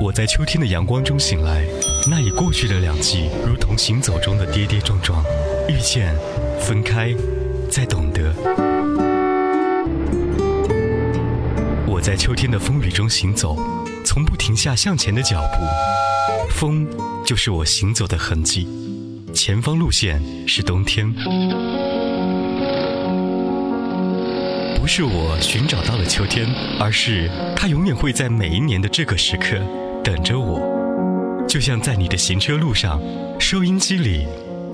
我在秋天的阳光中醒来，那已过去的两季，如同行走中的跌跌撞撞，遇见，分开，再懂得。我在秋天的风雨中行走，从不停下向前的脚步，风就是我行走的痕迹，前方路线是冬天。不是我寻找到了秋天，而是它永远会在每一年的这个时刻等着我。就像在你的行车路上，收音机里，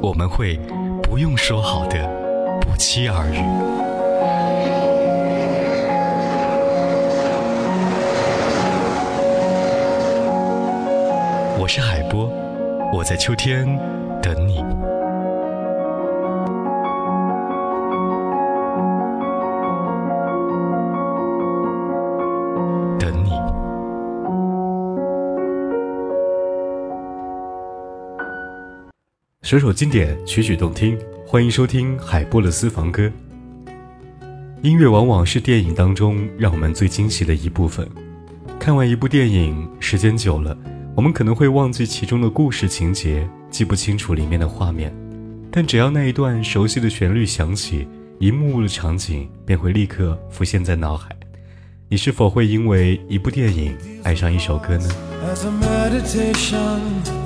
我们会不用说好的不期而遇。我是海波，我在秋天首首经典，曲曲动听，欢迎收听海波的私房歌。音乐往往是电影当中让我们最惊喜的一部分。看完一部电影，时间久了，我们可能会忘记其中的故事情节，记不清楚里面的画面，但只要那一段熟悉的旋律响起，一幕幕的场景便会立刻浮现在脑海。你是否会因为一部电影爱上一首歌呢？As a meditation,？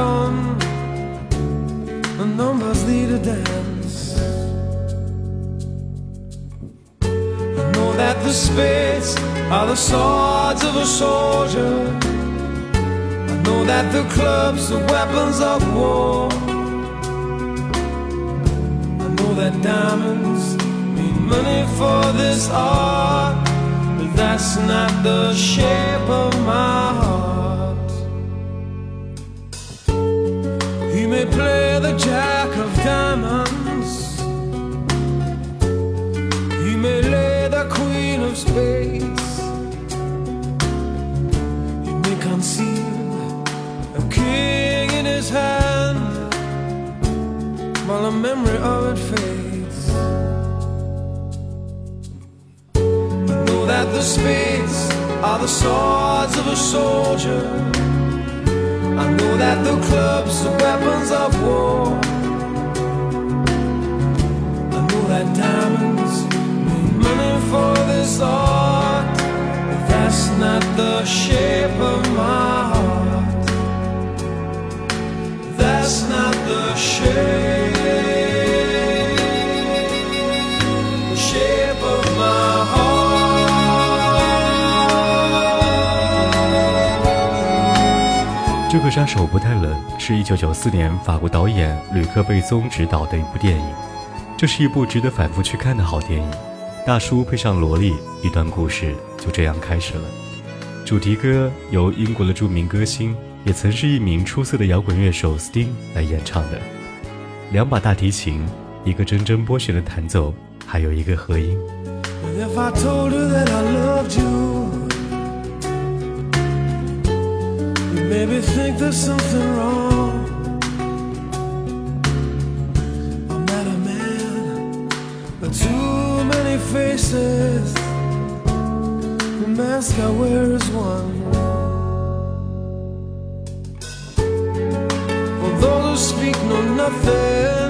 outcome. The numbers lead a dance. I know that the spades are the swords of a soldier. I know that the clubs are weapons of war. I know that diamonds mean money for this art, but that's not the shape of my heart. Play the jack of diamonds, he may lay the queen of spades, he may conceal a king in his hand while the memory of it fades. Know that the spades are the swords of a soldier. I know that the clubs are weapons of war. I know that diamonds mean money for this art, but that's not the shape of my heart. That's not the shape, 杀手不太冷是一九九四年法国导演吕克·贝松执导的一部电影，这是一部值得反复去看的好电影。大叔配上萝莉，一段故事就这样开始了。主题歌由英国的著名歌星，也曾是一名出色的摇滚乐手 Sting 来演唱的。两把大提琴，一个铮铮拨弦的弹奏，还有一个和音。If I told you that I loved you, maybe think there's something wrong. I'm not a man, but too many faces. The mask I wear is one. For those who speak know nothing.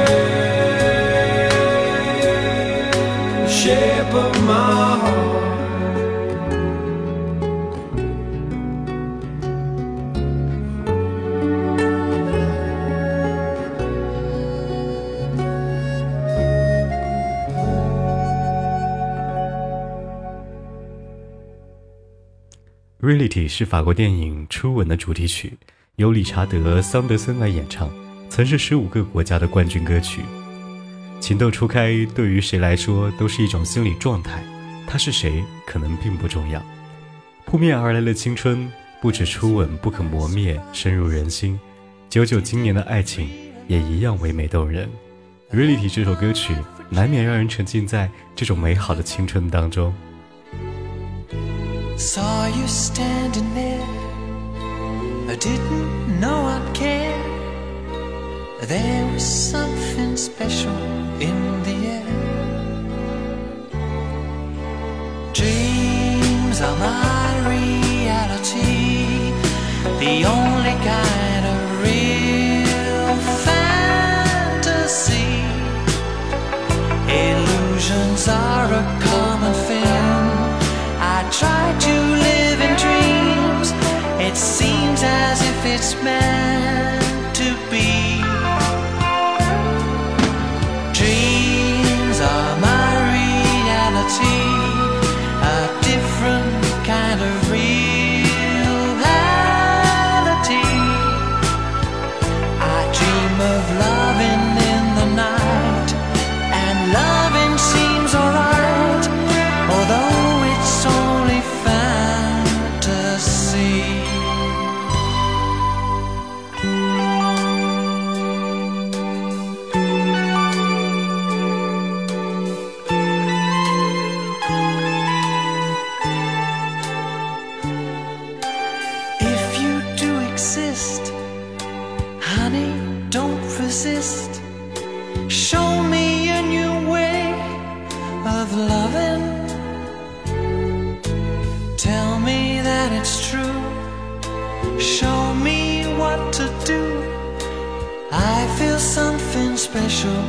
shape of my heart. Reality 是法国电影《初吻》的主题曲，由理查德·桑德森来演唱，曾是十五个国家的冠军歌曲。情窦初开，对于谁来说都是一种心理状态。他是谁，可能并不重要。扑面而来的青春，不止初吻不可磨灭，深入人心。九九今年的爱情，也一样唯美动人。Reality 这首歌曲，难免让人沉浸在这种美好的青春当中。Saw you standing there. I didn't know I'd care. There was something special in the air. Dreams are my reality. The only kind of real fantasy. Illusions are a common thing. I try to live in dreams. It seems as if it's meant don't. Show me a new way of loving. Tell me that it's true. Show me what to do. I feel something special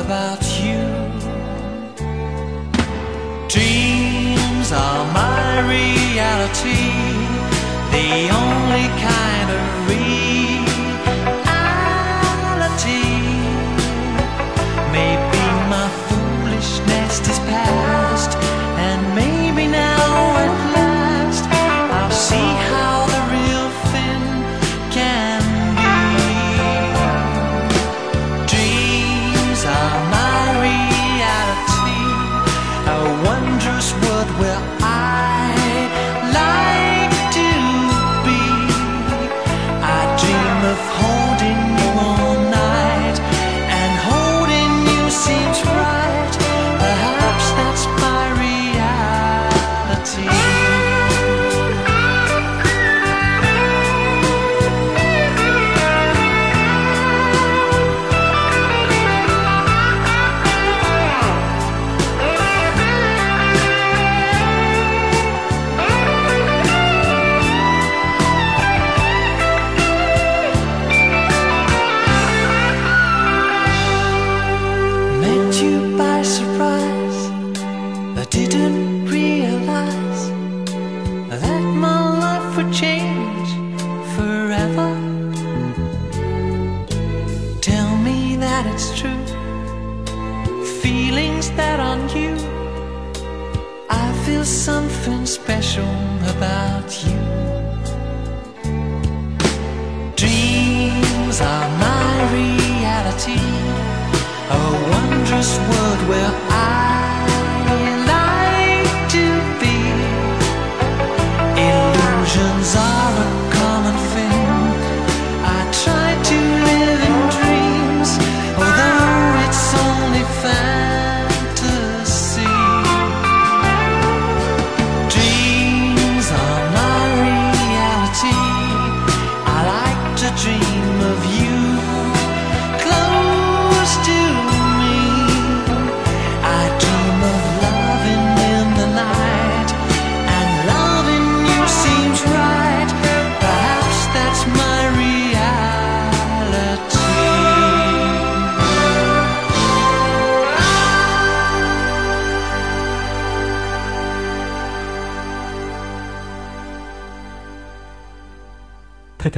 about you. Dreams are my reality, the only kind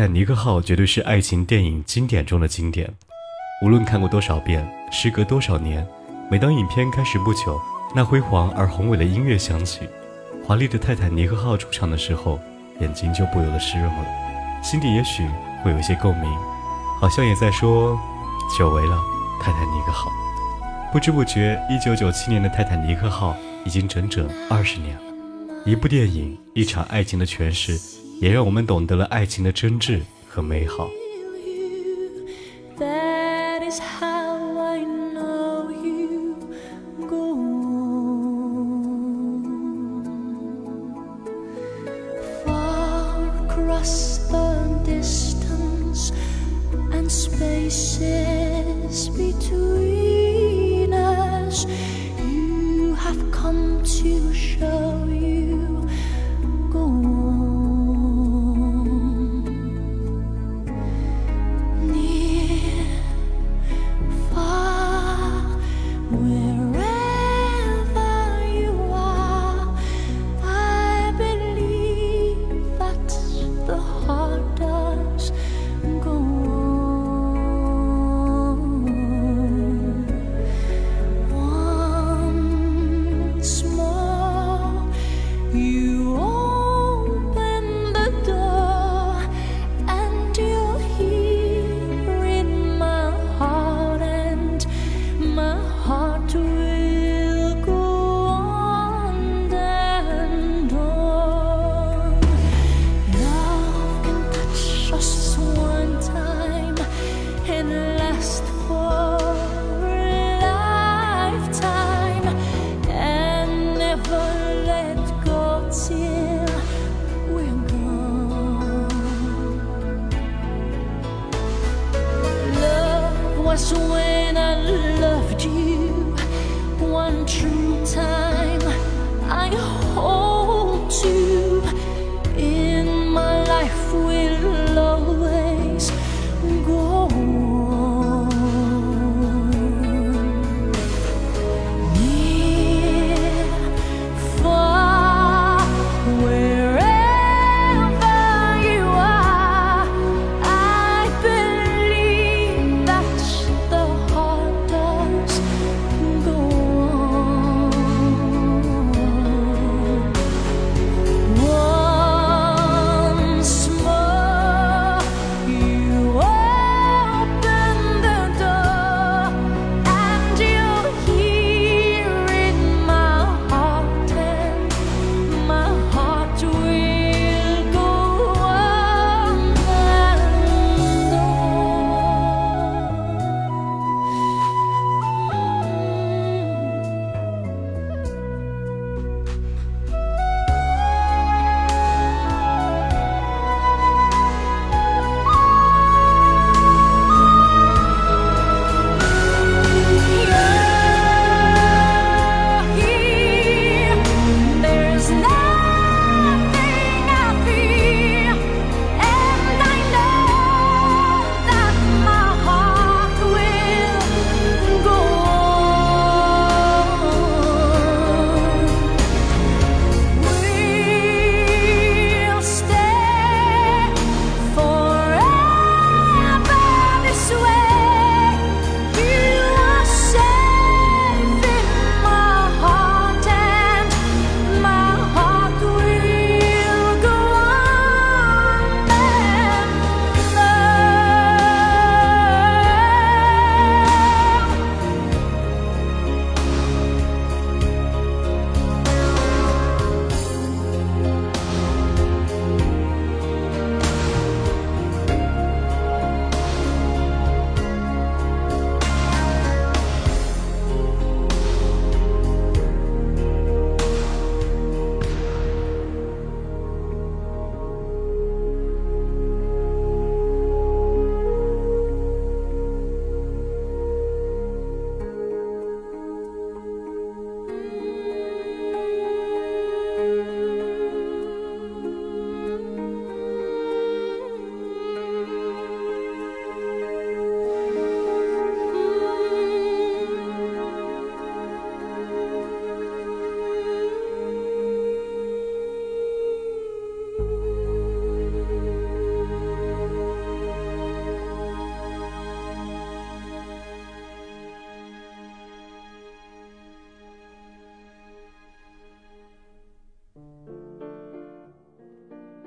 坦尼克号绝对是爱情电影经典中的经典，无论看过多少遍，时隔多少年，每当影片开始不久，那辉煌而宏伟的音乐响起，华丽的泰坦尼克号出场的时候，眼睛就不由得湿润了，心底也许会有一些共鸣，好像也在说，久违了泰坦尼克号。不知不觉，一九九七年的泰坦尼克号已经整整二十年了。一部电影，一场爱情的诠释，也让我们懂得了爱情的真挚和美好。That is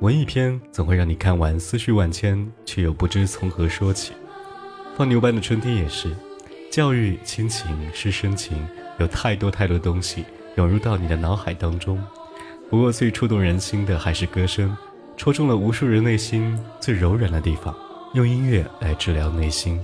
文艺片总会让你看完思绪万千，却又不知从何说起。放牛班的春天也是，教育、亲情、师生情，有太多太多东西涌入到你的脑海当中。不过最触动人心的还是歌声，戳中了无数人内心最柔软的地方。用音乐来治疗内心。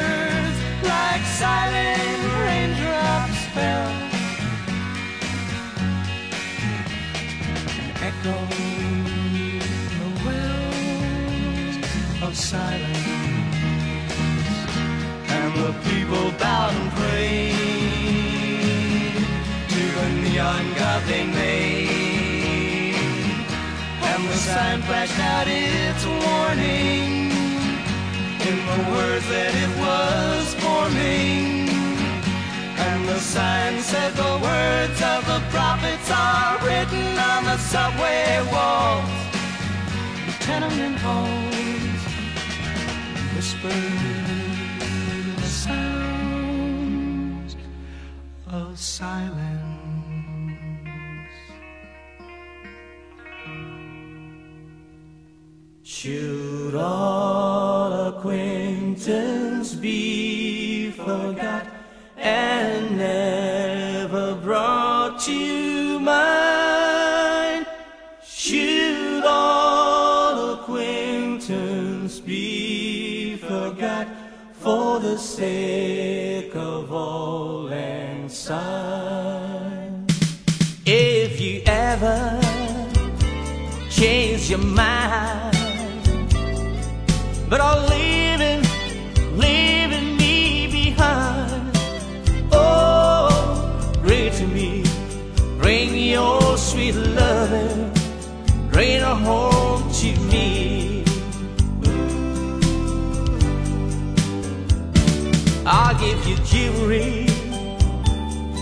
silent raindrops, fell. and Echoed the wells of silence. And the people bowed and prayed to the neon god they made. And the sign flashed out its warning in the words that it was forming. And the sign said the words of the prophets are written on the subway walls, tenement halls, whisper the sounds of silence. Should all If you ever change your mind, but me behind. Oh, bring to me, your sweet loving, bring her home to me. I'll give you jewelry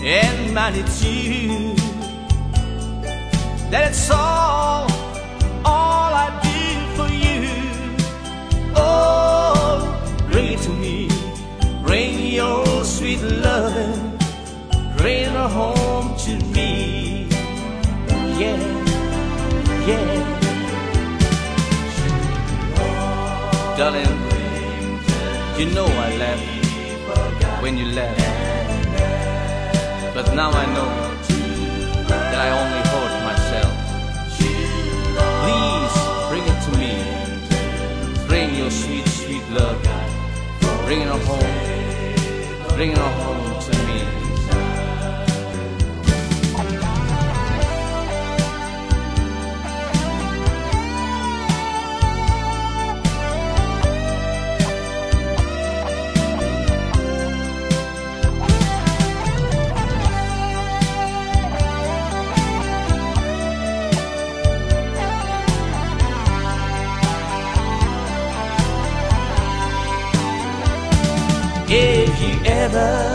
and money too. That's all, all I do for you. Oh, bring it to me. Bring your sweet loving. Bring her home to me. Yeah, yeah. Darling, you know I left when you left. But now I know that I only hurt myself. Please bring it to me. Bring your sweet, sweet love. Bring her home. Bring her home to